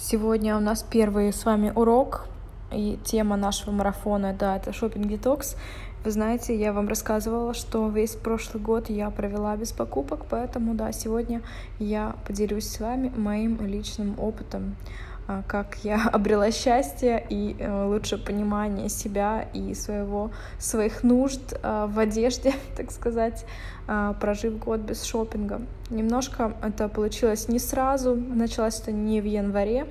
Сегодня у нас первый с вами урок, и тема нашего марафона, да, это шопинг детокс. Вы знаете, я вам рассказывала, что весь прошлый год я провела без покупок, поэтому, да, сегодня я поделюсь с вами моим личным опытом. А, как я обрела счастье и э, лучше понимание себя и своего, своих нужд а, в одежде, так сказать, а, прожив год без шопинга. Немножко это получилось не сразу, началось это не в январе.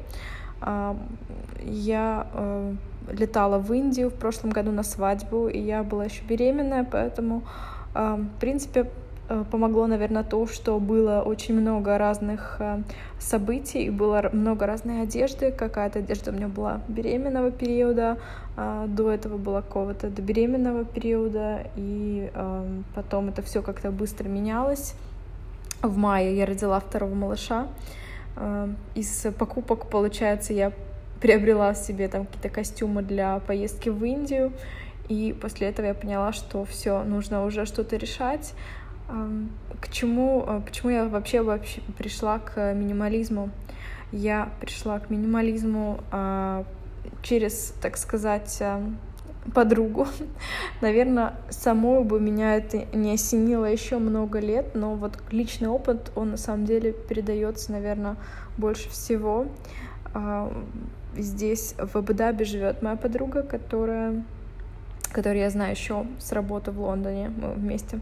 Я э, летала в Индию в прошлом году на свадьбу, и я была еще беременная, поэтому, в принципе, Э, помогло, наверное, то, что было очень много разных э, событий, было много разной одежды. Какая-то одежда у меня была беременного периода, а, до этого была какого-то до беременного периода, и эм, потом это все как-то быстро менялось. В мае я родила второго малыша. Э, из покупок, получается, я приобрела себе там какие-то костюмы для поездки в Индию. И после этого я поняла, что все, нужно уже что-то решать. К чему, э, почему я вообще, вообще пришла к минимализму? Я пришла к минимализму а, через, так сказать, э, подругу. Наверное, самой бы меня это не осенило еще много лет, но вот личный опыт, он на самом деле передается, наверное, больше всего. А, здесь в Абу-Даби живет моя подруга, которая, которую я знаю еще с работы в Лондоне, мы вместе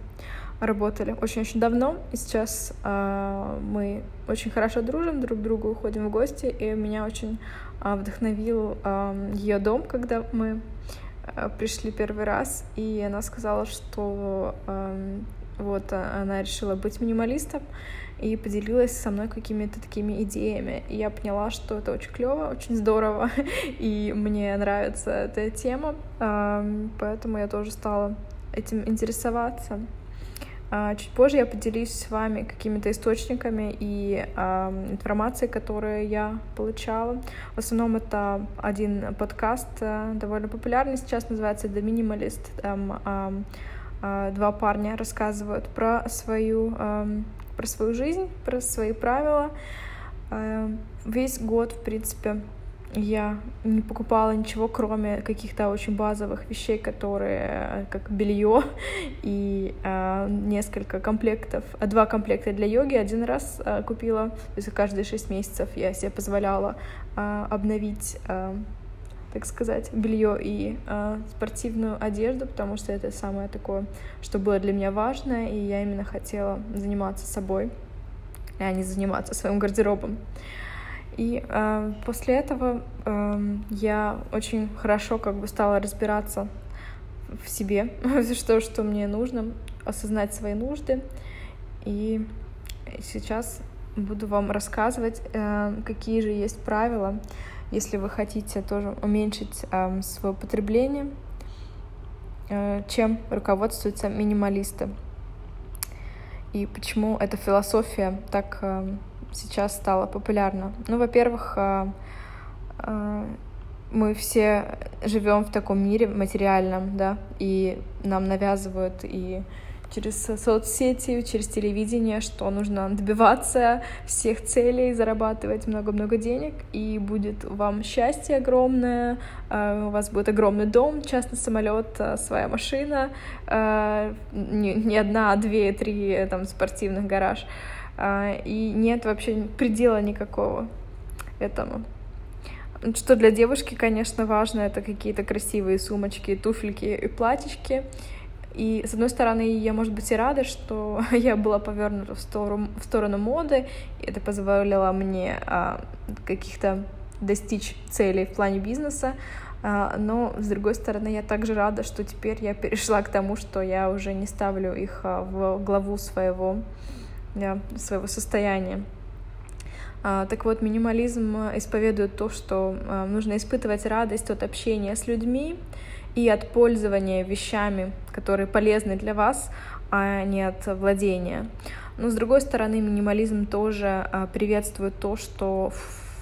работали очень-очень давно, и сейчас э, мы очень хорошо дружим друг к другу, ходим в гости, и меня очень э, вдохновил э, ее дом, когда мы э, пришли первый раз, и она сказала, что э, вот она решила быть минималистом и поделилась со мной какими-то такими идеями. И я поняла, что это очень клево, очень здорово, и мне нравится эта тема, э, поэтому я тоже стала этим интересоваться. А, чуть позже я поделюсь с вами какими-то источниками и э, информацией, которую я получала. В основном это один подкаст, э, довольно популярный сейчас, называется The Minimalist. Там э, два парня рассказывают про свою, про свою жизнь, про свои правила. Э, весь год, в принципе, я не покупала ничего, кроме каких-то очень базовых вещей, которые э, как белье и э, несколько комплектов, э, два комплекта для йоги. Один раз э, купила, то есть каждые шесть месяцев я себе позволяла э, обновить э, так сказать, белье и э, спортивную одежду, потому что это самое такое, что было для меня важно, и я именно хотела заниматься собой, а не заниматься своим гардеробом. И э, после этого э, я очень хорошо как бы стала разбираться в себе, что, что мне нужно, осознать свои нужды. И сейчас буду вам рассказывать, э, какие же есть правила, если вы хотите тоже уменьшить э, свое потребление, э, чем руководствуются минималисты. И почему эта философия так э, сейчас стало популярно? Ну, во-первых, э, э, мы все живем в таком мире материальном, да, и нам навязывают и через соцсети, через телевидение, что нужно добиваться всех целей, зарабатывать много-много денег, и будет вам счастье огромное, у вас будет огромный дом, частный самолет, своя машина, не одна, а две, три там спортивных гараж. А, и нет вообще предела никакого этому. Что для девушки, конечно, важно, это какие-то красивые сумочки, туфельки и платьички. И, с одной стороны, я, может быть, и рада, что я была повернута в сторону, в сторону моды, и это позволило мне а, каких-то достичь целей в плане бизнеса, а, но, с другой стороны, я также рада, что теперь я перешла к тому, что я уже не ставлю их а, в главу своего да, своего состояния. А, так вот, минимализм исповедует то, что а, нужно испытывать радость от общения с людьми и от пользования вещами, которые полезны для вас, а не от владения. Но, с другой стороны, минимализм тоже а, приветствует то, что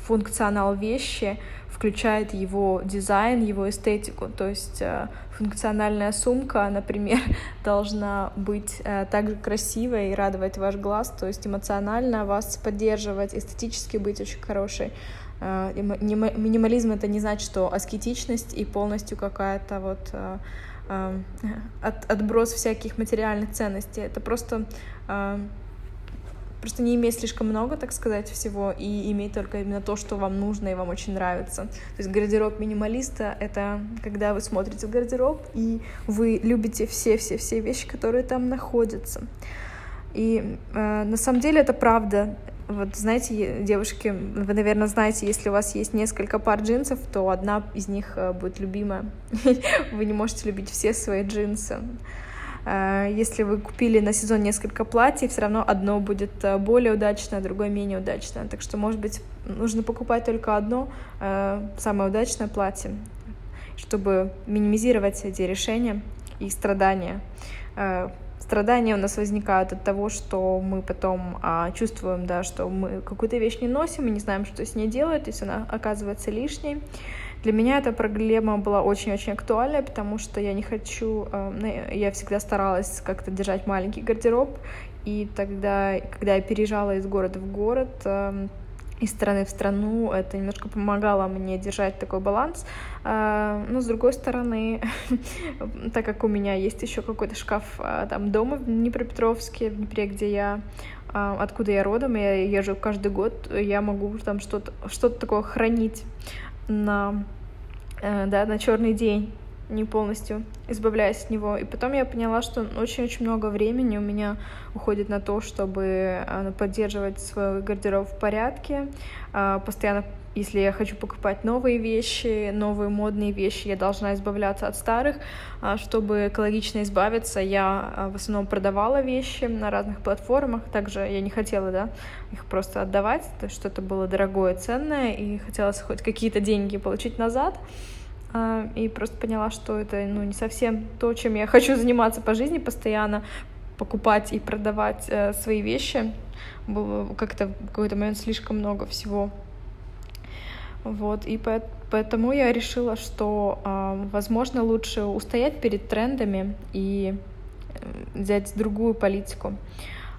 функционал вещи включает его дизайн, его эстетику. То есть э, функциональная сумка, например, должна быть э, также красивой и радовать ваш глаз, то есть эмоционально вас поддерживать, эстетически быть очень хорошей. Э, минимализм это не значит, что аскетичность и полностью какая-то вот от, отброс всяких материальных ценностей. Это просто просто не иметь слишком много, так сказать, всего, и иметь только именно то, что вам нужно и вам очень нравится. То есть гардероб минималиста — это когда вы смотрите в гардероб, и вы любите все-все-все вещи, которые там находятся. И э, на самом деле это правда. Вот знаете, девушки, вы, наверное, знаете, если у вас есть несколько пар джинсов, то одна из них э, будет любимая. Вы не можете любить все свои джинсы. Э, если вы купили на сезон несколько платьев, все равно одно будет э, более удачное, другое менее удачное. Так что, может быть, нужно покупать только одно э, самое удачное платье, чтобы минимизировать эти решения и страдания. Страдания у нас возникают от того, что мы потом а, чувствуем, да, что мы какую-то вещь не носим и не знаем, что с ней делать, если она оказывается лишней. Для меня эта проблема была очень-очень актуальная, потому что я не хочу, э, я всегда старалась как-то держать маленький гардероб, и тогда, когда я переезжала из города в город, эм, из страны в страну, это немножко помогало мне держать такой баланс. Э, но с другой стороны, так как у меня есть еще какой-то шкаф э, там дома в Днепропетровске, в Днепре, где я откуда я родом, я езжу каждый год, я могу там что-то что такое хранить на, э, да, на черный день, не полностью избавляясь от него. И потом я поняла, что очень-очень много времени у меня уходит на то, чтобы э, поддерживать свой гардероб в порядке, э, постоянно если я хочу покупать новые вещи, новые модные вещи, я должна избавляться от старых. А, чтобы экологично избавиться, я а, в основном продавала вещи на разных платформах. Также я не хотела да, их просто отдавать, что-то было дорогое, ценное, и хотелось хоть какие-то деньги получить назад. А, и просто поняла, что это ну, не совсем то, чем я хочу заниматься по жизни постоянно, покупать и продавать э, свои вещи. Было как-то в какой-то момент слишком много всего вот, и поэтому я решила, что, возможно, лучше устоять перед трендами и э, взять другую политику.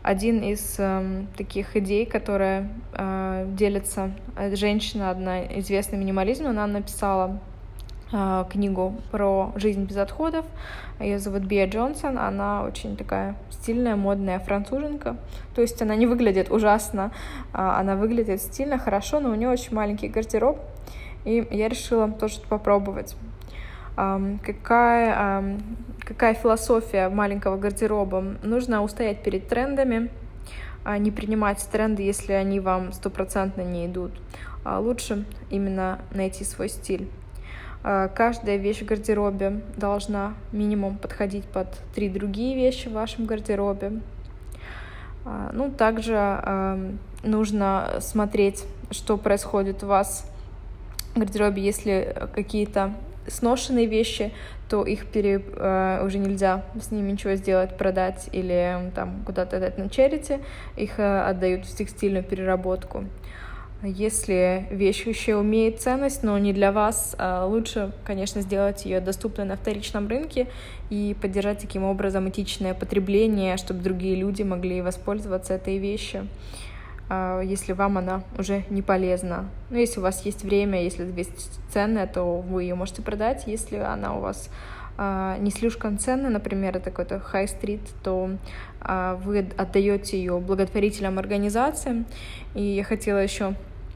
Один из э, таких идей, которая э, делится э, женщина, одна известная минимализм, она написала э, книгу про жизнь без отходов. Ее зовут Бия Джонсон. Она очень такая стильная, модная француженка. То есть она не выглядит ужасно, а она выглядит стильно, хорошо, но у нее очень маленький гардероб. И я решила тоже попробовать. Какая, какая философия маленького гардероба? Нужно устоять перед трендами, а не принимать тренды, если они вам стопроцентно не идут. А лучше именно найти свой стиль. А, каждая вещь в гардеробе должна минимум подходить под три другие вещи в вашем гардеробе. А, ну, также нужно смотреть, что происходит у вас в гардеробе, если какие-то сношенные вещи, то их пере, э, уже нельзя с ними ничего сделать, продать или там куда-то отдать на черити, их отдают в текстильную переработку. Если вещь еще имеет ценность, но не для вас, а лучше, конечно, сделать ее доступной на вторичном рынке и поддержать таким образом этичное потребление, чтобы другие люди могли воспользоваться этой вещью, а, если вам она уже не полезна. Ну, если у вас есть время, если вещь ценная, то вы ее можете продать. Если она у вас а, не слишком ценная, например, это какой-то high-street, то вы отдаете ее благотворительным организациям. И я хотела еще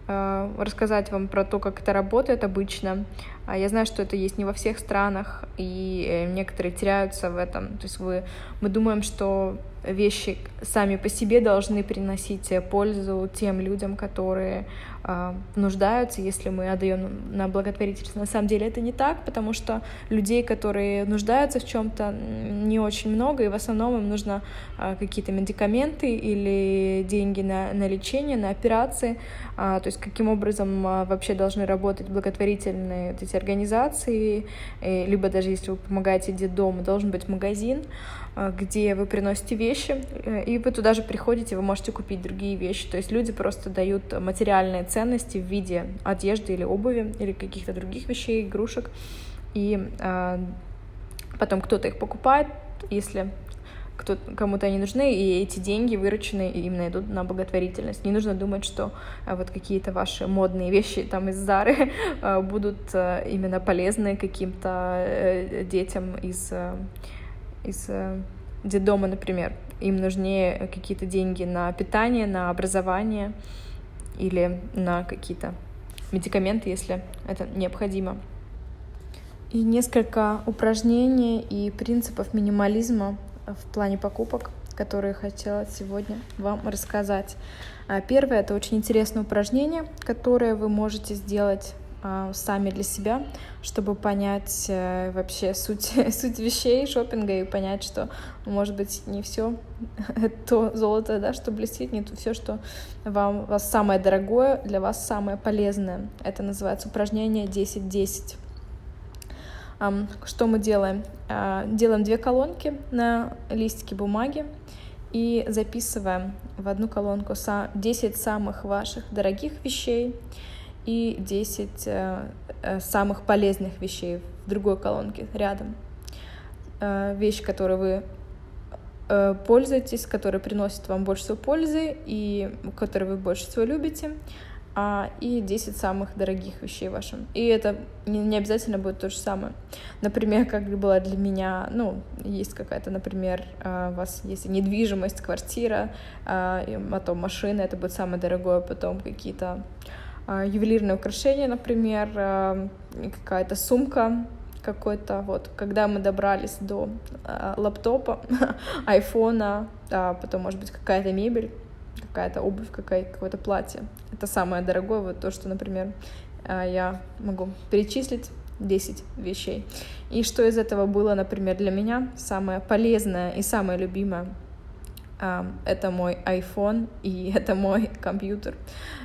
рассказать вам про то, как это работает обычно. А я знаю, что это есть не во всех странах, и э, некоторые теряются в этом. То есть вы, мы думаем, что вещи сами по себе должны приносить пользу тем людям, которые э, нуждаются, если мы отдаем на благотворительность. На самом деле это не так, потому что людей, которые нуждаются в чем-то, не очень много, и в основном им нужно э, какие-то медикаменты или деньги на, на лечение, на операции. Э, то есть каким образом э, вообще должны работать благотворительные вот эти организации, и, либо даже если вы помогаете детдому, должен быть магазин, э, где вы приносите вещи, вещи, э, и вы туда же приходите, вы можете купить другие вещи. То есть люди просто дают материальные ценности в виде одежды или обуви, или каких-то других вещей, игрушек. И э, потом кто-то их покупает, если кому-то они нужны, и эти деньги вырученные именно идут на благотворительность. Не нужно думать, что а, вот какие-то ваши модные вещи там из Зары а, будут именно полезны каким-то э, детям из, из детдома, например. Им нужнее какие-то деньги на питание, на образование или на какие-то медикаменты, если это необходимо. И несколько упражнений и принципов минимализма в плане покупок, которые хотела сегодня вам рассказать. А, первое — это очень интересное упражнение, которое вы можете сделать сами для себя, чтобы понять э, вообще суть, суть вещей шопинга и понять, что, может быть, не все то золото, да, что блестит, не то все, что вам вас самое дорогое, для вас самое полезное. Это называется упражнение 10-10. Что мы делаем? А, делаем две колонки на листике бумаги и записываем в одну колонку 10 самых ваших дорогих вещей и 10 э, э, самых полезных вещей в другой колонке рядом. Э, вещь, которую вы пользуетесь, которая приносит вам больше всего пользы и которую вы больше всего любите, а, и 10 самых дорогих вещей вашим. И это не, не обязательно будет то же самое. Например, как было для меня, ну, есть какая-то, например, а, у вас есть недвижимость, квартира, а, потом машина, это будет самое дорогое, потом какие-то а, ювелирные украшения, например, какая-то сумка, какой-то, вот, когда мы добрались до э, лаптопа, айфона, а потом, может быть, какая-то мебель, какая-то обувь, какая, какое-то платье. Это самое дорогое, вот то, что, например, а, я могу перечислить 10 вещей. И что из этого было, например, для меня самое полезное и самое любимое? Это мой iPhone и это мой компьютер.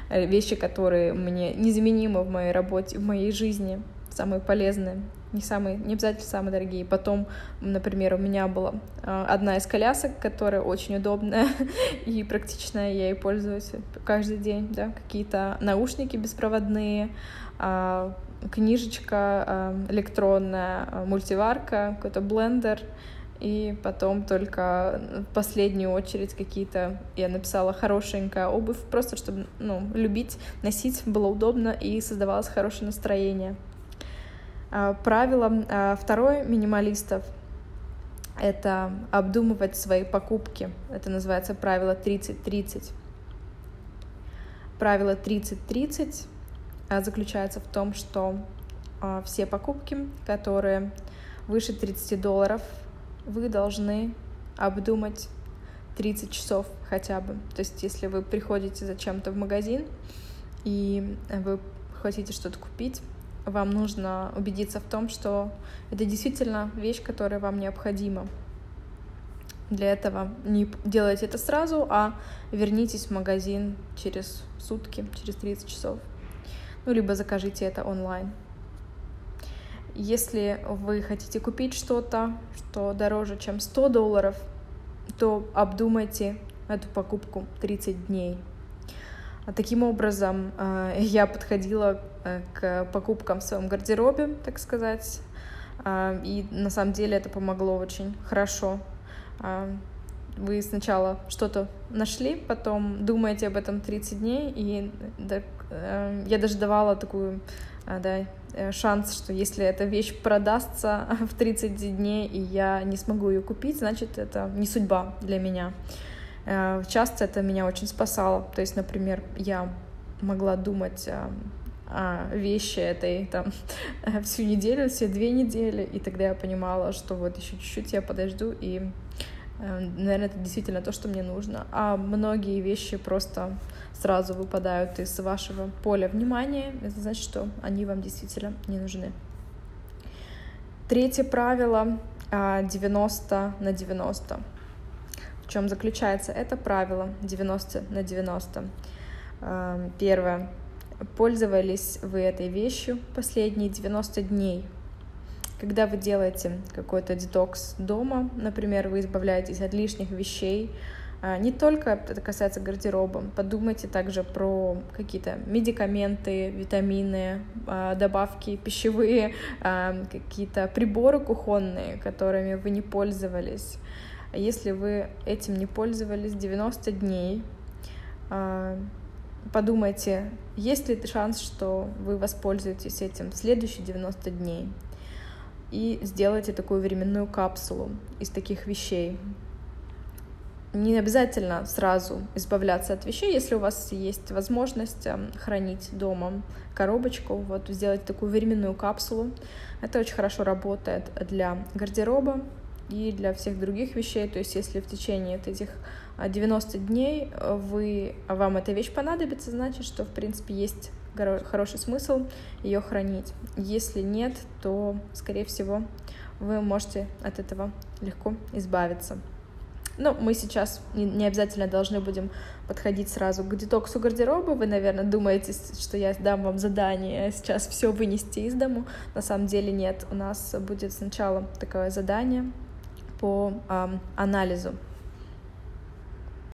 Вещи, которые мне незаменимы в моей работе, в моей жизни, самые полезные не самые, не обязательно самые дорогие. Потом, например, у меня была а, одна из колясок, которая очень удобная и практичная, я ей пользуюсь каждый день, да, какие-то наушники беспроводные, а, книжечка а, электронная, мультиварка, какой-то блендер, и потом только в последнюю очередь какие-то я написала хорошенькая обувь, просто чтобы ну, любить, носить было удобно и создавалось хорошее настроение. А, правило а, второе минималистов — это обдумывать свои покупки. Это называется правило 30-30. Правило 30-30 а, заключается в том, что все покупки, которые выше 30 долларов, вы должны обдумать 30 часов хотя бы. То есть, если вы приходите зачем-то в магазин и вы хотите что-то купить, вам нужно убедиться в том, что это действительно вещь, которая вам необходима. Для этого не делайте это сразу, а вернитесь в магазин через сутки, через 30 часов. Ну, либо закажите это онлайн. Если вы хотите купить что-то, что дороже, чем 100 долларов, то обдумайте эту покупку 30 дней. Таким образом, э, я подходила э, к покупкам в своем гардеробе, так сказать, э, и на самом деле это помогло очень хорошо. Вы сначала что-то нашли, потом думаете об этом 30 дней, и я даже давала такую да, шанс, что если эта вещь продастся в 30 дней, и я не смогу ее купить, значит, это не судьба для меня. Э, часто это меня очень спасало. То есть, например, я могла думать э, о вещи этой там всю неделю, все две недели, и тогда я понимала, что вот еще чуть-чуть я подожду, и, э, наверное, это действительно то, что мне нужно. А многие вещи просто сразу выпадают из вашего поля внимания, это значит, что они вам действительно не нужны. Третье правило 90 на 90 чем заключается это правило 90 на 90? Эм, первое. Пользовались вы этой вещью последние 90 дней. когда вы делаете какой-то детокс дома, например, вы избавляетесь от лишних вещей, а, не только это касается гардероба, подумайте также про какие-то медикаменты, витамины, а, добавки пищевые, а, какие-то приборы кухонные, которыми вы не пользовались. Если вы этим не пользовались 90 дней, подумайте, есть ли шанс, что вы воспользуетесь этим в следующие 90 дней? И сделайте такую временную капсулу из таких вещей не обязательно сразу избавляться от вещей, если у вас есть возможность эм, хранить дома коробочку, вот сделать такую временную капсулу. Это очень хорошо работает для гардероба и для всех других вещей. То есть если в течение этих 90 дней вы, вам эта вещь понадобится, значит, что в принципе есть хороший смысл ее хранить. Если нет, то, скорее всего, вы можете от этого легко избавиться. Ну, мы сейчас не, обязательно должны будем подходить сразу к детоксу гардероба. Вы, наверное, думаете, что я дам вам задание сейчас все вынести из дому. На самом деле нет. У нас будет сначала такое задание по эм, анализу